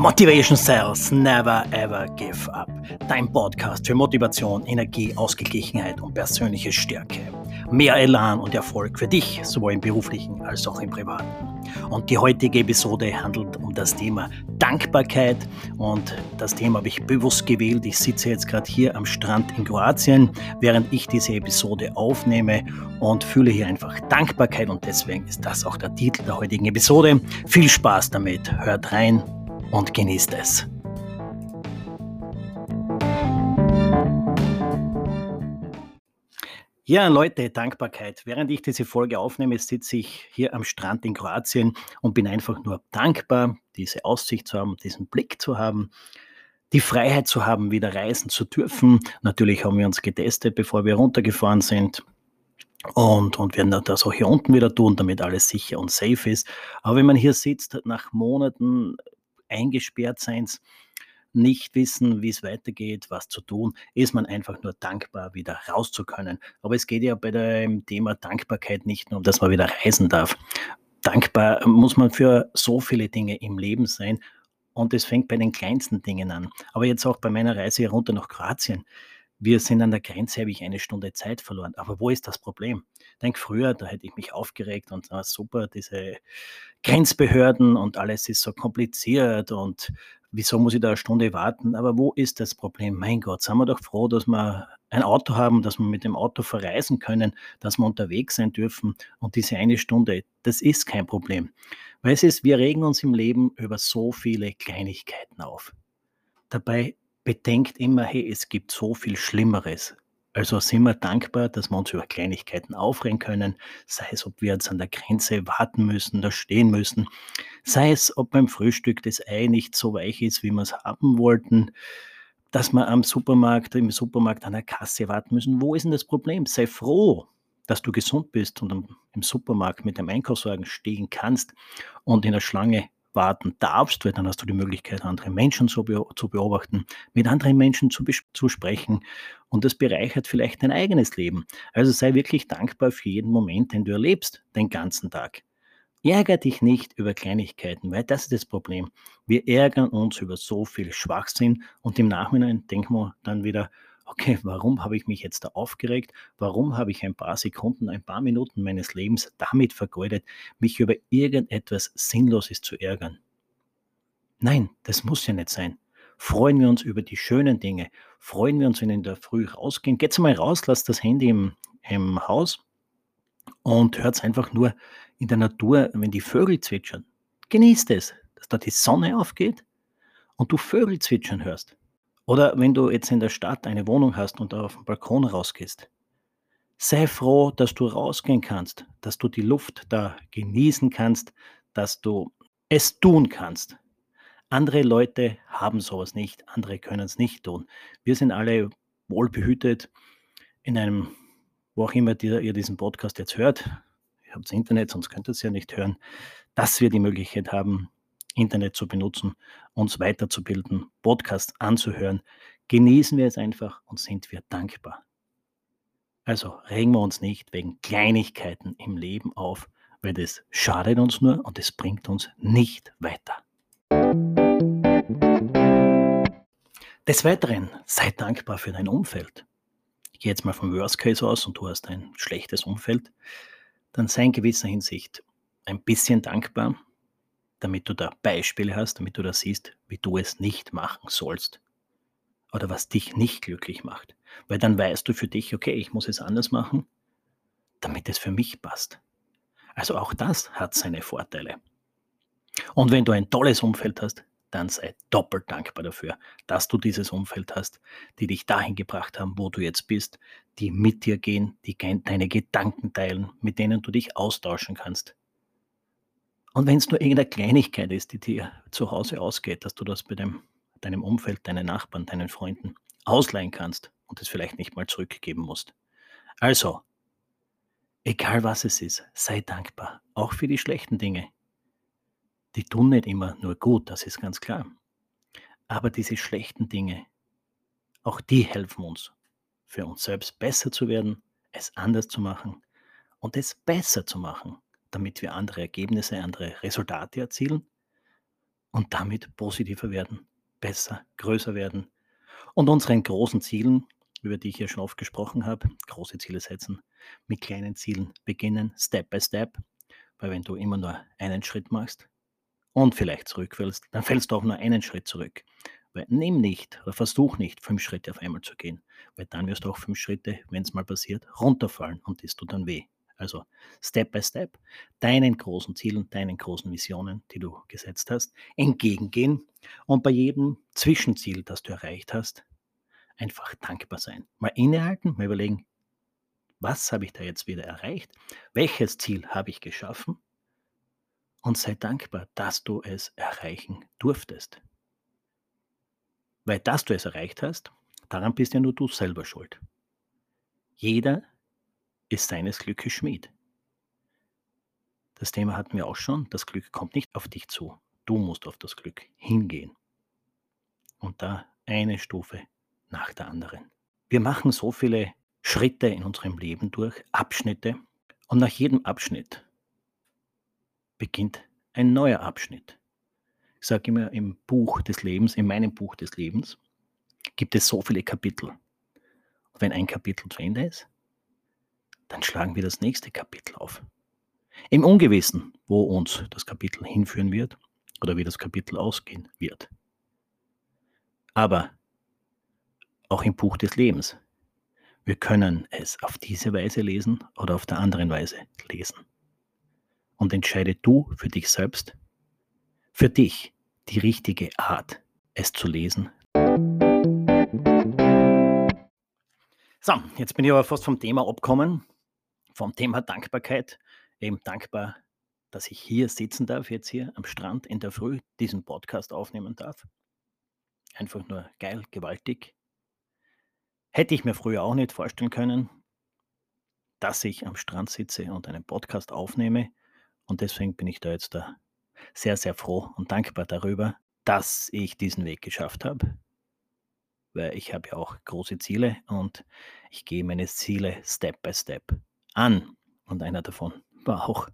Motivation Cells Never Ever Give Up. Dein Podcast für Motivation, Energie, Ausgeglichenheit und persönliche Stärke. Mehr Elan und Erfolg für dich, sowohl im beruflichen als auch im privaten. Und die heutige Episode handelt um das Thema Dankbarkeit. Und das Thema habe ich bewusst gewählt. Ich sitze jetzt gerade hier am Strand in Kroatien, während ich diese Episode aufnehme und fühle hier einfach Dankbarkeit. Und deswegen ist das auch der Titel der heutigen Episode. Viel Spaß damit. Hört rein und genießt es. Ja, Leute, Dankbarkeit. Während ich diese Folge aufnehme, sitze ich hier am Strand in Kroatien und bin einfach nur dankbar, diese Aussicht zu haben, diesen Blick zu haben, die Freiheit zu haben, wieder reisen zu dürfen. Natürlich haben wir uns getestet, bevor wir runtergefahren sind. Und, und werden das auch hier unten wieder tun, damit alles sicher und safe ist. Aber wenn man hier sitzt, nach Monaten eingesperrt Seins, nicht wissen, wie es weitergeht, was zu tun, ist man einfach nur dankbar, wieder raus zu können. Aber es geht ja bei dem Thema Dankbarkeit nicht nur um, dass man wieder reisen darf. Dankbar muss man für so viele Dinge im Leben sein. Und es fängt bei den kleinsten Dingen an. Aber jetzt auch bei meiner Reise hier runter nach Kroatien. Wir sind an der Grenze, habe ich eine Stunde Zeit verloren. Aber wo ist das Problem? Denk früher, da hätte ich mich aufgeregt und ah, super, diese Grenzbehörden und alles ist so kompliziert und wieso muss ich da eine Stunde warten? Aber wo ist das Problem? Mein Gott, sind wir doch froh, dass wir ein Auto haben, dass wir mit dem Auto verreisen können, dass wir unterwegs sein dürfen und diese eine Stunde, das ist kein Problem. Weil es ist, wir regen uns im Leben über so viele Kleinigkeiten auf. Dabei bedenkt immer, hey, es gibt so viel Schlimmeres. Also sind wir dankbar, dass wir uns über Kleinigkeiten aufregen können, sei es, ob wir jetzt an der Grenze warten müssen, da stehen müssen, sei es, ob beim Frühstück das Ei nicht so weich ist, wie wir es haben wollten, dass wir am Supermarkt, im Supermarkt an der Kasse warten müssen. Wo ist denn das Problem? Sei froh, dass du gesund bist und im Supermarkt mit dem Einkaufswagen stehen kannst und in der Schlange warten darfst, weil dann hast du die Möglichkeit, andere Menschen zu, beobachten, mit anderen Menschen zu, zu sprechen und das bereichert vielleicht dein eigenes Leben. Also sei wirklich dankbar für jeden Moment, den du erlebst, den ganzen Tag. Ärger dich nicht über Kleinigkeiten, weil das ist das Problem. Wir ärgern uns über so viel Schwachsinn und im Nachhinein denken wir dann wieder, okay, warum habe ich mich jetzt da aufgeregt? Warum habe ich ein paar Sekunden, ein paar Minuten meines Lebens damit vergeudet, mich über irgendetwas Sinnloses zu ärgern? Nein, das muss ja nicht sein. Freuen wir uns über die schönen Dinge. Freuen wir uns, wenn wir in der Früh rausgehen. Geht's mal raus, lasst das Handy im, im Haus und hört einfach nur in der Natur, wenn die Vögel zwitschern. Genießt es, dass da die Sonne aufgeht und du Vögel zwitschern hörst. Oder wenn du jetzt in der Stadt eine Wohnung hast und auf den Balkon rausgehst, sei froh, dass du rausgehen kannst, dass du die Luft da genießen kannst, dass du es tun kannst. Andere Leute haben sowas nicht, andere können es nicht tun. Wir sind alle wohlbehütet in einem, wo auch immer ihr diesen Podcast jetzt hört. Ihr habt das Internet, sonst könnt ihr es ja nicht hören, dass wir die Möglichkeit haben, Internet zu benutzen, uns weiterzubilden, Podcasts anzuhören. Genießen wir es einfach und sind wir dankbar. Also regen wir uns nicht wegen Kleinigkeiten im Leben auf, weil das schadet uns nur und es bringt uns nicht weiter. Des Weiteren, sei dankbar für dein Umfeld. Ich gehe jetzt mal vom Worst Case aus und du hast ein schlechtes Umfeld. Dann sei in gewisser Hinsicht ein bisschen dankbar, damit du da Beispiele hast, damit du da siehst, wie du es nicht machen sollst. Oder was dich nicht glücklich macht. Weil dann weißt du für dich, okay, ich muss es anders machen, damit es für mich passt. Also auch das hat seine Vorteile. Und wenn du ein tolles Umfeld hast, dann sei doppelt dankbar dafür, dass du dieses Umfeld hast, die dich dahin gebracht haben, wo du jetzt bist, die mit dir gehen, die deine Gedanken teilen, mit denen du dich austauschen kannst. Und wenn es nur irgendeine Kleinigkeit ist, die dir zu Hause ausgeht, dass du das bei dem, deinem Umfeld, deinen Nachbarn, deinen Freunden ausleihen kannst und es vielleicht nicht mal zurückgeben musst. Also, egal was es ist, sei dankbar, auch für die schlechten Dinge. Die tun nicht immer nur gut, das ist ganz klar. Aber diese schlechten Dinge, auch die helfen uns, für uns selbst besser zu werden, es anders zu machen und es besser zu machen damit wir andere Ergebnisse, andere Resultate erzielen und damit positiver werden, besser, größer werden und unseren großen Zielen, über die ich ja schon oft gesprochen habe, große Ziele setzen, mit kleinen Zielen beginnen, Step by Step, weil wenn du immer nur einen Schritt machst und vielleicht zurückfällst, dann fällst du auch nur einen Schritt zurück. Weil nimm nicht oder versuch nicht, fünf Schritte auf einmal zu gehen, weil dann wirst du auch fünf Schritte, wenn es mal passiert, runterfallen und das tut dann weh. Also Step by Step deinen großen Zielen, deinen großen Visionen, die du gesetzt hast, entgegengehen und bei jedem Zwischenziel, das du erreicht hast, einfach dankbar sein. Mal innehalten, mal überlegen, was habe ich da jetzt wieder erreicht? Welches Ziel habe ich geschaffen? Und sei dankbar, dass du es erreichen durftest. Weil dass du es erreicht hast, daran bist ja nur du selber schuld. Jeder ist seines Glückes Schmied. Das Thema hatten wir auch schon. Das Glück kommt nicht auf dich zu. Du musst auf das Glück hingehen. Und da eine Stufe nach der anderen. Wir machen so viele Schritte in unserem Leben durch, Abschnitte. Und nach jedem Abschnitt beginnt ein neuer Abschnitt. Ich sage immer, im Buch des Lebens, in meinem Buch des Lebens, gibt es so viele Kapitel. Und wenn ein Kapitel zu Ende ist, dann schlagen wir das nächste Kapitel auf. Im Ungewissen, wo uns das Kapitel hinführen wird oder wie das Kapitel ausgehen wird. Aber auch im Buch des Lebens. Wir können es auf diese Weise lesen oder auf der anderen Weise lesen. Und entscheide du für dich selbst, für dich die richtige Art, es zu lesen. So, jetzt bin ich aber fast vom Thema abgekommen, vom Thema Dankbarkeit. Eben dankbar, dass ich hier sitzen darf, jetzt hier am Strand in der Früh, diesen Podcast aufnehmen darf. Einfach nur geil, gewaltig. Hätte ich mir früher auch nicht vorstellen können, dass ich am Strand sitze und einen Podcast aufnehme. Und deswegen bin ich da jetzt da sehr, sehr froh und dankbar darüber, dass ich diesen Weg geschafft habe. Weil ich habe ja auch große Ziele und ich gehe meine Ziele Step by Step an. Und einer davon war auch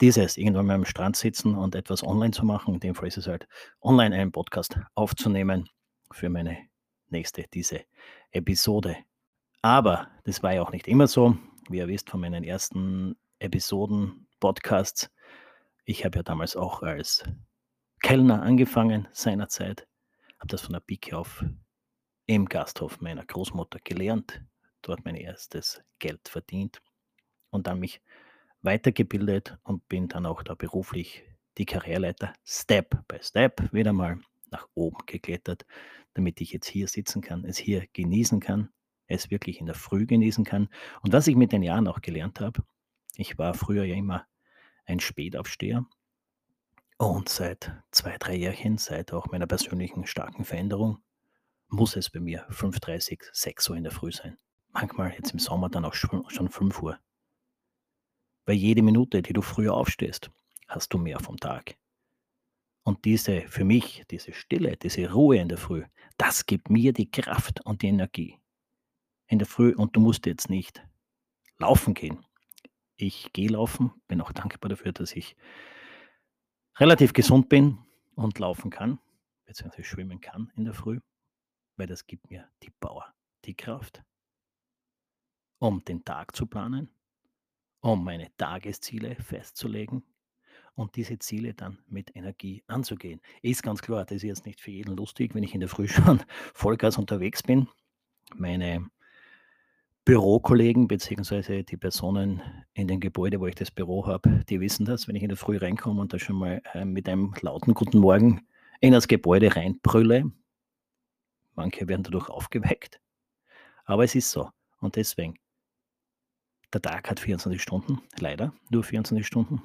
dieses, irgendwann mal am Strand sitzen und etwas online zu machen. In dem Fall ist es halt, online einen Podcast aufzunehmen für meine nächste, diese Episode. Aber das war ja auch nicht immer so. Wie ihr wisst von meinen ersten Episoden, Podcasts, ich habe ja damals auch als Kellner angefangen seinerzeit, habe das von der Pike auf im Gasthof meiner Großmutter gelernt, dort mein erstes Geld verdient und dann mich weitergebildet und bin dann auch da beruflich die Karriereleiter Step by Step wieder mal nach oben geklettert, damit ich jetzt hier sitzen kann, es hier genießen kann, es wirklich in der Früh genießen kann. Und was ich mit den Jahren auch gelernt habe, ich war früher ja immer ein Spätaufsteher. Und seit zwei, drei Jährchen, seit auch meiner persönlichen starken Veränderung, muss es bei mir 5.30, 6 Uhr in der Früh sein. Manchmal jetzt im Sommer dann auch schon, schon 5 Uhr. Weil jede Minute, die du früher aufstehst, hast du mehr vom Tag. Und diese, für mich, diese Stille, diese Ruhe in der Früh, das gibt mir die Kraft und die Energie. In der Früh, und du musst jetzt nicht laufen gehen. Ich gehe laufen, bin auch dankbar dafür, dass ich relativ gesund bin und laufen kann, beziehungsweise schwimmen kann in der Früh, weil das gibt mir die Power, die Kraft, um den Tag zu planen, um meine Tagesziele festzulegen und diese Ziele dann mit Energie anzugehen. Ist ganz klar, das ist jetzt nicht für jeden lustig, wenn ich in der Früh schon Vollgas unterwegs bin. Meine Bürokollegen beziehungsweise die Personen in dem Gebäude, wo ich das Büro habe, die wissen das, wenn ich in der Früh reinkomme und da schon mal äh, mit einem lauten Guten Morgen in das Gebäude reinbrülle. Manche werden dadurch aufgeweckt. Aber es ist so. Und deswegen, der Tag hat 24 Stunden, leider nur 24 Stunden.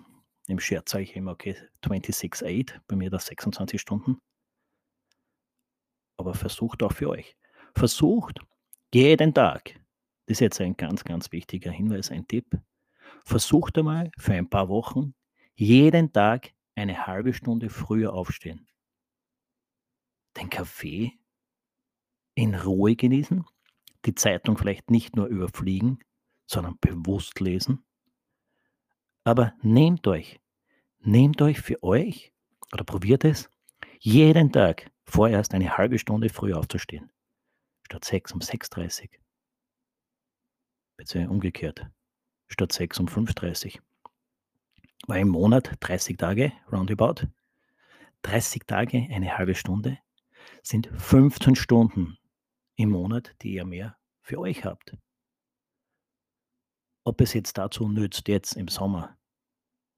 Im Scherz sage ich immer, okay, 26,8, bei mir das 26 Stunden. Aber versucht auch für euch. Versucht jeden Tag das ist jetzt ein ganz, ganz wichtiger Hinweis, ein Tipp. Versucht einmal für ein paar Wochen jeden Tag eine halbe Stunde früher aufstehen. Den Kaffee in Ruhe genießen, die Zeitung vielleicht nicht nur überfliegen, sondern bewusst lesen. Aber nehmt euch, nehmt euch für euch oder probiert es, jeden Tag vorerst eine halbe Stunde früher aufzustehen. Statt 6 um 6.30 Uhr. Beziehungsweise umgekehrt. Statt 6 um 5.30 Uhr. Weil im Monat 30 Tage, roundabout, 30 Tage, eine halbe Stunde, sind 15 Stunden im Monat, die ihr mehr für euch habt. Ob es jetzt dazu nützt, jetzt im Sommer,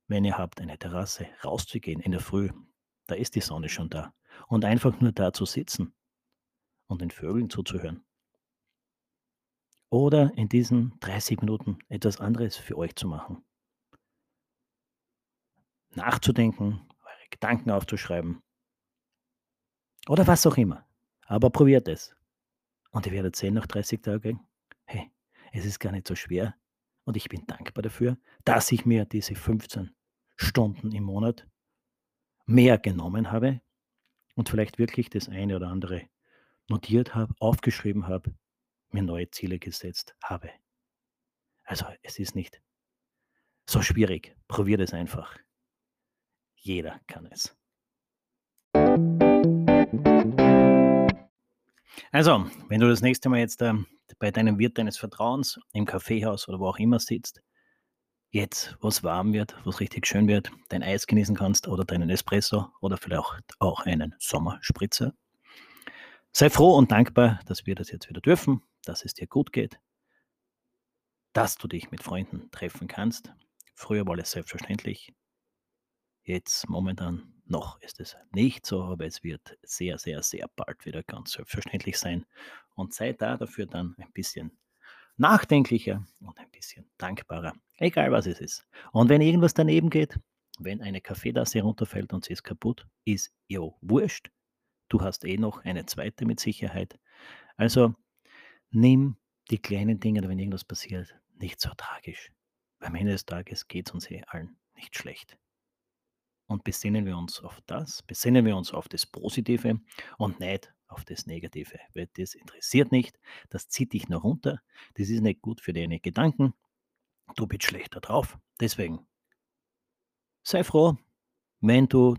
wenn ihr habt eine Terrasse, rauszugehen in der Früh, da ist die Sonne schon da, und einfach nur da zu sitzen und den Vögeln zuzuhören. Oder in diesen 30 Minuten etwas anderes für euch zu machen. Nachzudenken, eure Gedanken aufzuschreiben. Oder was auch immer. Aber probiert es. Und ihr werdet sehen nach 30 Tagen, hey, es ist gar nicht so schwer. Und ich bin dankbar dafür, dass ich mir diese 15 Stunden im Monat mehr genommen habe und vielleicht wirklich das eine oder andere notiert habe, aufgeschrieben habe, mir neue Ziele gesetzt habe. Also es ist nicht so schwierig. Probiert es einfach. Jeder kann es. Also, wenn du das nächste Mal jetzt ähm, bei deinem Wirt deines Vertrauens im Kaffeehaus oder wo auch immer sitzt, jetzt was warm wird, was richtig schön wird, dein Eis genießen kannst oder deinen Espresso oder vielleicht auch einen Sommerspritzer. Sei froh und dankbar, dass wir das jetzt wieder dürfen, dass es dir gut geht, dass du dich mit Freunden treffen kannst. Früher war es selbstverständlich. Jetzt momentan noch ist es nicht so, aber es wird sehr, sehr, sehr bald wieder ganz selbstverständlich sein. Und sei da dafür dann ein bisschen nachdenklicher und ein bisschen dankbarer, egal was es ist. Und wenn irgendwas daneben geht, wenn eine Kaffeetasse runterfällt und sie ist kaputt, ist jo wurscht. Du hast eh noch eine zweite mit Sicherheit. Also nimm die kleinen Dinge, wenn irgendwas passiert, nicht so tragisch. Am Ende des Tages geht es uns eh allen nicht schlecht und besinnen wir uns auf das, besinnen wir uns auf das Positive und nicht auf das Negative, weil das interessiert nicht, das zieht dich nur runter, das ist nicht gut für deine Gedanken, du bist schlechter drauf. Deswegen sei froh, wenn du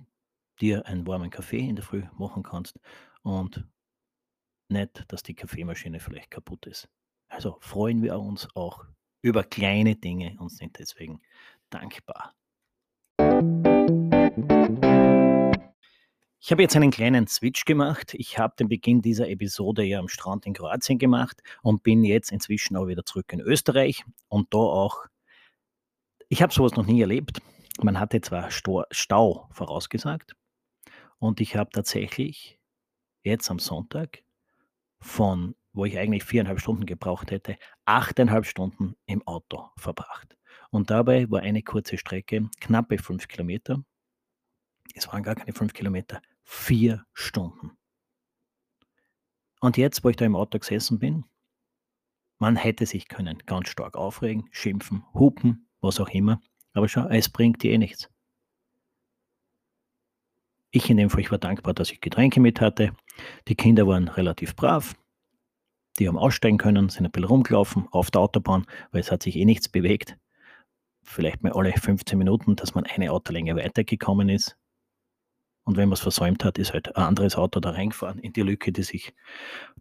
dir einen warmen Kaffee in der Früh machen kannst und nicht, dass die Kaffeemaschine vielleicht kaputt ist. Also freuen wir uns auch über kleine Dinge und sind deswegen dankbar. Ich habe jetzt einen kleinen Switch gemacht. Ich habe den Beginn dieser Episode ja am Strand in Kroatien gemacht und bin jetzt inzwischen auch wieder zurück in Österreich und da auch. Ich habe sowas noch nie erlebt. Man hatte zwar Stau vorausgesagt und ich habe tatsächlich jetzt am Sonntag von, wo ich eigentlich viereinhalb Stunden gebraucht hätte, achteinhalb Stunden im Auto verbracht. Und dabei war eine kurze Strecke, knappe fünf Kilometer. Es waren gar keine fünf Kilometer, vier Stunden. Und jetzt, wo ich da im Auto gesessen bin, man hätte sich können ganz stark aufregen, schimpfen, hupen, was auch immer. Aber schau, es bringt dir eh nichts. Ich in dem Fall, ich war dankbar, dass ich Getränke mit hatte. Die Kinder waren relativ brav. Die haben aussteigen können, sind ein bisschen rumgelaufen auf der Autobahn, weil es hat sich eh nichts bewegt vielleicht mal alle 15 Minuten, dass man eine Autolänge weitergekommen ist. Und wenn man es versäumt hat, ist halt ein anderes Auto da reingefahren in die Lücke, die sich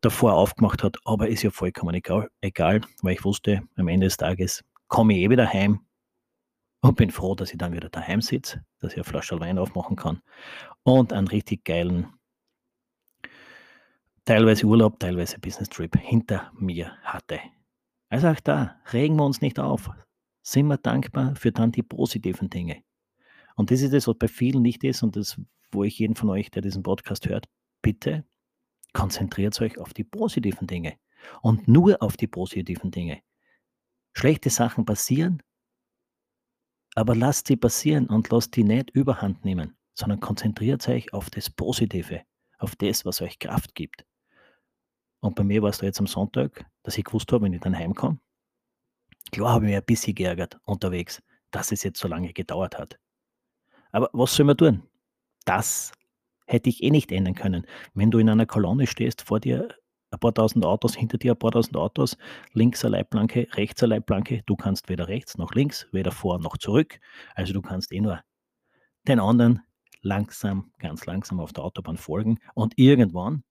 davor aufgemacht hat. Aber ist ja vollkommen egal, egal weil ich wusste, am Ende des Tages komme ich eh wieder heim und bin froh, dass ich dann wieder daheim sitze, dass ich eine Flasche Wein aufmachen kann und einen richtig geilen, teilweise Urlaub, teilweise Business Trip hinter mir hatte. Also auch da, regen wir uns nicht auf, sind wir dankbar für dann die positiven Dinge. Und das ist das, was bei vielen nicht ist und das, wo ich jeden von euch, der diesen Podcast hört, bitte konzentriert euch auf die positiven Dinge und nur auf die positiven Dinge. Schlechte Sachen passieren, aber lasst sie passieren und lasst die nicht überhand nehmen, sondern konzentriert euch auf das Positive, auf das, was euch Kraft gibt. Und bei mir war es da jetzt am Sonntag, dass ich gewusst habe, wenn ich dann heimkomme, Klar habe ich mich ein bisschen geärgert unterwegs, dass es jetzt so lange gedauert hat. Aber was soll man tun? Das hätte ich eh nicht ändern können. Wenn du in einer Kolonne stehst, vor dir ein paar tausend Autos, hinter dir ein paar tausend Autos, links eine Leitplanke, rechts eine Leitplanke, du kannst weder rechts noch links, weder vor noch zurück. Also du kannst eh nur den anderen langsam, ganz langsam auf der Autobahn folgen und irgendwann,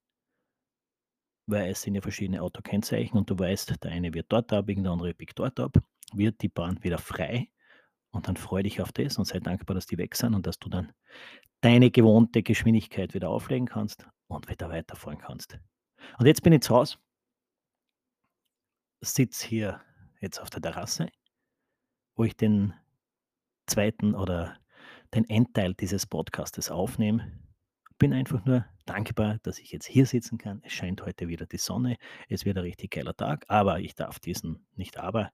weil es sind ja verschiedene Autokennzeichen und du weißt, der eine wird dort abbiegen, der andere biegt dort ab, wird die Bahn wieder frei und dann freu dich auf das und sei dankbar, dass die weg sind und dass du dann deine gewohnte Geschwindigkeit wieder auflegen kannst und wieder weiterfahren kannst. Und jetzt bin ich zu Hause, sitze hier jetzt auf der Terrasse, wo ich den zweiten oder den Endteil dieses Podcastes aufnehme. Bin einfach nur dankbar, dass ich jetzt hier sitzen kann. Es scheint heute wieder die Sonne. Es wird ein richtig geiler Tag, aber ich darf diesen, nicht aber,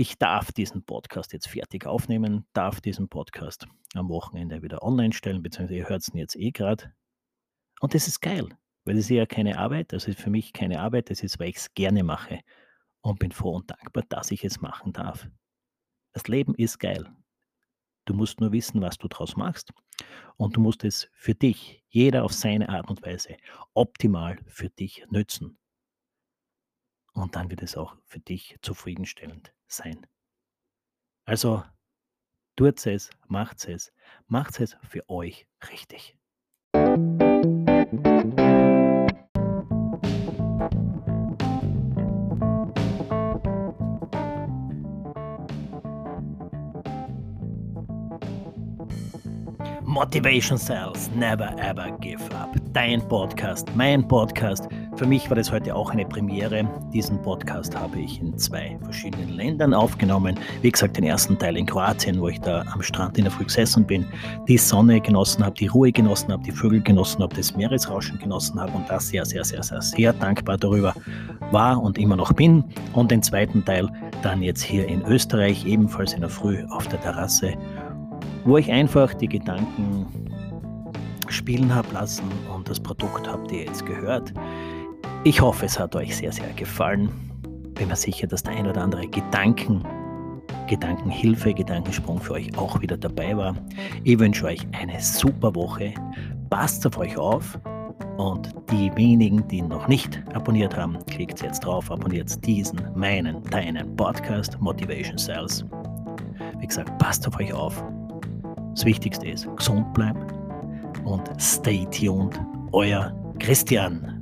ich darf diesen Podcast jetzt fertig aufnehmen, darf diesen Podcast am Wochenende wieder online stellen, beziehungsweise ihr hört es jetzt eh gerade. Und das ist geil, weil das ist ja keine Arbeit, das ist für mich keine Arbeit, das ist, weil ich es gerne mache und bin froh und dankbar, dass ich es machen darf. Das Leben ist geil. Du musst nur wissen, was du daraus machst und du musst es für dich, jeder auf seine Art und Weise, optimal für dich nützen. Und dann wird es auch für dich zufriedenstellend sein. Also tut es, macht es, macht es für euch richtig. Motivation Cells, never ever give up. Dein Podcast, mein Podcast. Für mich war das heute auch eine Premiere. Diesen Podcast habe ich in zwei verschiedenen Ländern aufgenommen. Wie gesagt, den ersten Teil in Kroatien, wo ich da am Strand in der Früh gesessen bin, die Sonne genossen habe, die Ruhe genossen habe, die Vögel genossen habe, das Meeresrauschen genossen habe und da sehr, sehr, sehr, sehr, sehr dankbar darüber war und immer noch bin. Und den zweiten Teil dann jetzt hier in Österreich, ebenfalls in der Früh auf der Terrasse wo ich einfach die Gedanken spielen habe lassen und das Produkt habt ihr jetzt gehört. Ich hoffe, es hat euch sehr, sehr gefallen. Bin mir sicher, dass der ein oder andere Gedanken, Gedankenhilfe, Gedankensprung für euch auch wieder dabei war. Ich wünsche euch eine super Woche. Passt auf euch auf. Und die wenigen, die noch nicht abonniert haben, klickt jetzt drauf, abonniert diesen, meinen, deinen Podcast Motivation Sales. Wie gesagt, passt auf euch auf. Das Wichtigste ist, gesund bleiben und stay tuned. Euer Christian.